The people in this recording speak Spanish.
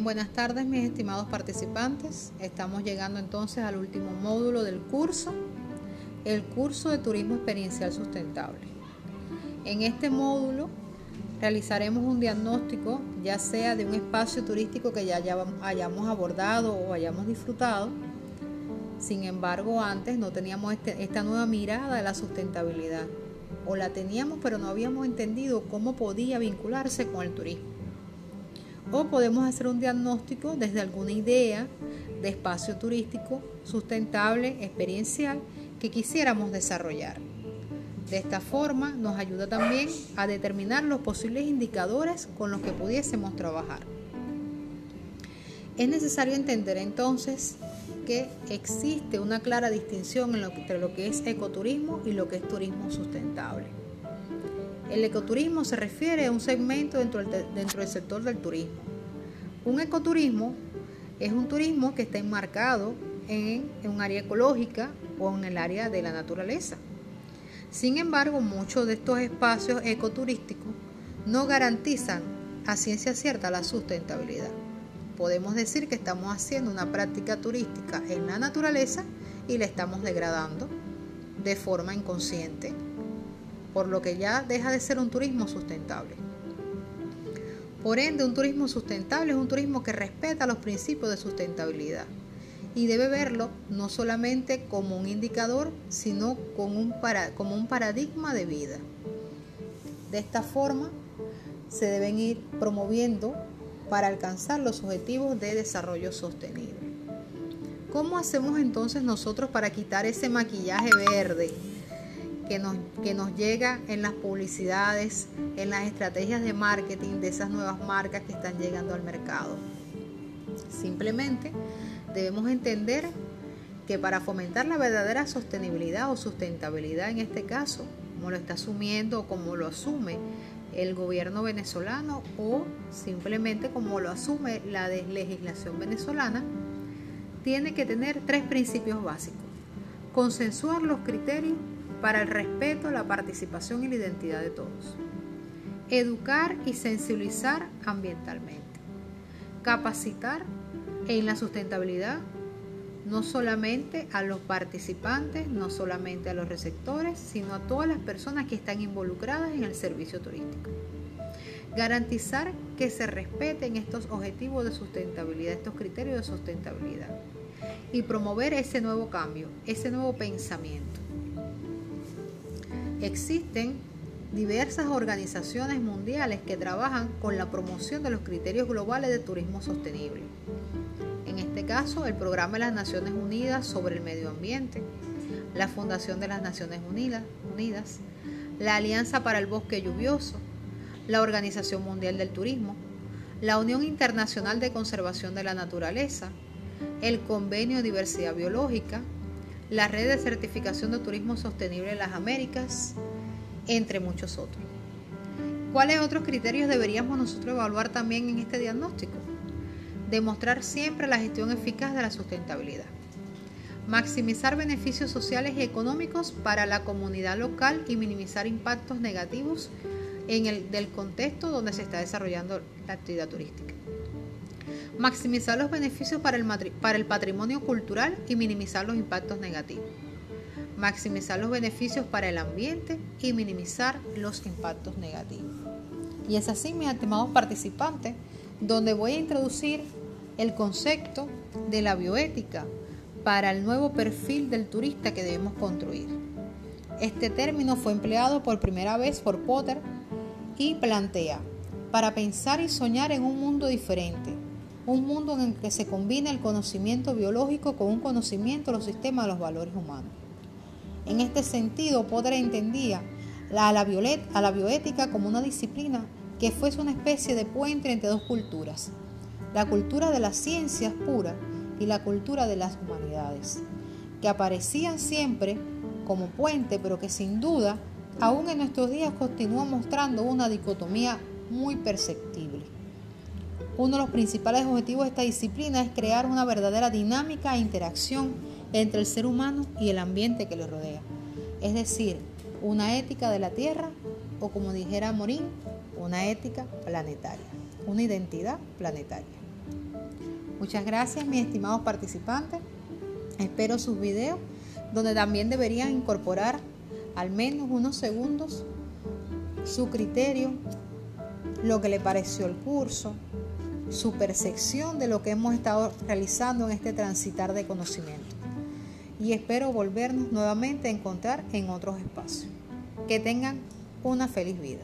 Buenas tardes mis estimados participantes. Estamos llegando entonces al último módulo del curso, el curso de turismo experiencial sustentable. En este módulo realizaremos un diagnóstico ya sea de un espacio turístico que ya hayamos abordado o hayamos disfrutado. Sin embargo, antes no teníamos este, esta nueva mirada de la sustentabilidad o la teníamos pero no habíamos entendido cómo podía vincularse con el turismo. O podemos hacer un diagnóstico desde alguna idea de espacio turístico sustentable, experiencial, que quisiéramos desarrollar. De esta forma nos ayuda también a determinar los posibles indicadores con los que pudiésemos trabajar. Es necesario entender entonces que existe una clara distinción entre lo que es ecoturismo y lo que es turismo sustentable. El ecoturismo se refiere a un segmento dentro del, sector del turismo. Un ecoturismo es un turismo que está enmarcado en, en un área ecológica o en el área de la naturaleza. Sin embargo, muchos de estos espacios ecoturísticos no garantizan a ciencia cierta la sustentabilidad podemos decir que estamos haciendo una práctica turística en la naturaleza y la estamos degradando de forma inconsciente, por lo que ya deja de ser un turismo sustentable. Por ende, un turismo sustentable es un turismo que respeta los principios de sustentabilidad y debe verlo no solamente como un indicador, sino como un, paradigma de vida. De esta forma, se deben ir promoviendo para alcanzar los objetivos de desarrollo sostenible. ¿Cómo hacemos entonces nosotros para quitar ese maquillaje verde que nos, que nos llega en las publicidades, en las estrategias de marketing de esas nuevas marcas que están llegando al mercado? Simplemente debemos entender que para fomentar la verdadera sostenibilidad o sustentabilidad en este caso, como lo está asumiendo o como lo asume el gobierno venezolano o simplemente como lo asume la legislación venezolana, tiene que tener tres principios básicos. Consensuar los criterios para el respeto, la participación y la identidad de todos. Educar y sensibilizar ambientalmente. Capacitar en la sustentabilidad no solamente a los participantes, no solamente a los receptores, sino a todas las personas que están involucradas en el servicio turístico. Garantizar que se respeten estos objetivos de sustentabilidad, estos criterios de sustentabilidad y promover ese nuevo cambio, ese nuevo pensamiento. Existen diversas organizaciones mundiales que trabajan con la promoción de los criterios globales de turismo sostenible. En este caso el Programa de las Naciones Unidas sobre el Medio Ambiente, la Fundación de las Naciones Unidas, la Alianza para el Bosque Lluvioso, la Organización Mundial del Turismo, la Unión Internacional de Conservación de la Naturaleza, el Convenio de Diversidad Biológica, la Red de Certificación de Turismo Sostenible en las Américas, entre muchos otros. ¿Cuáles otros criterios deberíamos nosotros evaluar también en este diagnóstico? demostrar siempre la gestión eficaz de la sustentabilidad, maximizar beneficios sociales y económicos para la comunidad local y minimizar impactos negativos en el del contexto donde se está desarrollando la actividad turística. Maximizar los beneficios para el, para el patrimonio cultural y minimizar los impactos negativos. Maximizar los beneficios para el ambiente y minimizar los impactos negativos. Y es así, mis estimados participantes, donde voy a introducir el concepto de la bioética para el nuevo perfil del turista que debemos construir. Este término fue empleado por primera vez por Potter y plantea, para pensar y soñar en un mundo diferente, un mundo en el que se combina el conocimiento biológico con un conocimiento de los sistemas de los valores humanos. En este sentido, Potter entendía a la, a la bioética como una disciplina que fuese una especie de puente entre dos culturas, la cultura de las ciencias puras y la cultura de las humanidades, que aparecían siempre como puente, pero que sin duda aún en nuestros días continúan mostrando una dicotomía muy perceptible. Uno de los principales objetivos de esta disciplina es crear una verdadera dinámica e interacción entre el ser humano y el ambiente que le rodea, es decir, una ética de la Tierra o como dijera Morín, una ética planetaria, una identidad planetaria. Muchas gracias mis estimados participantes. Espero sus videos donde también deberían incorporar al menos unos segundos su criterio, lo que le pareció el curso, su percepción de lo que hemos estado realizando en este transitar de conocimiento. Y espero volvernos nuevamente a encontrar en otros espacios. Que tengan una feliz vida.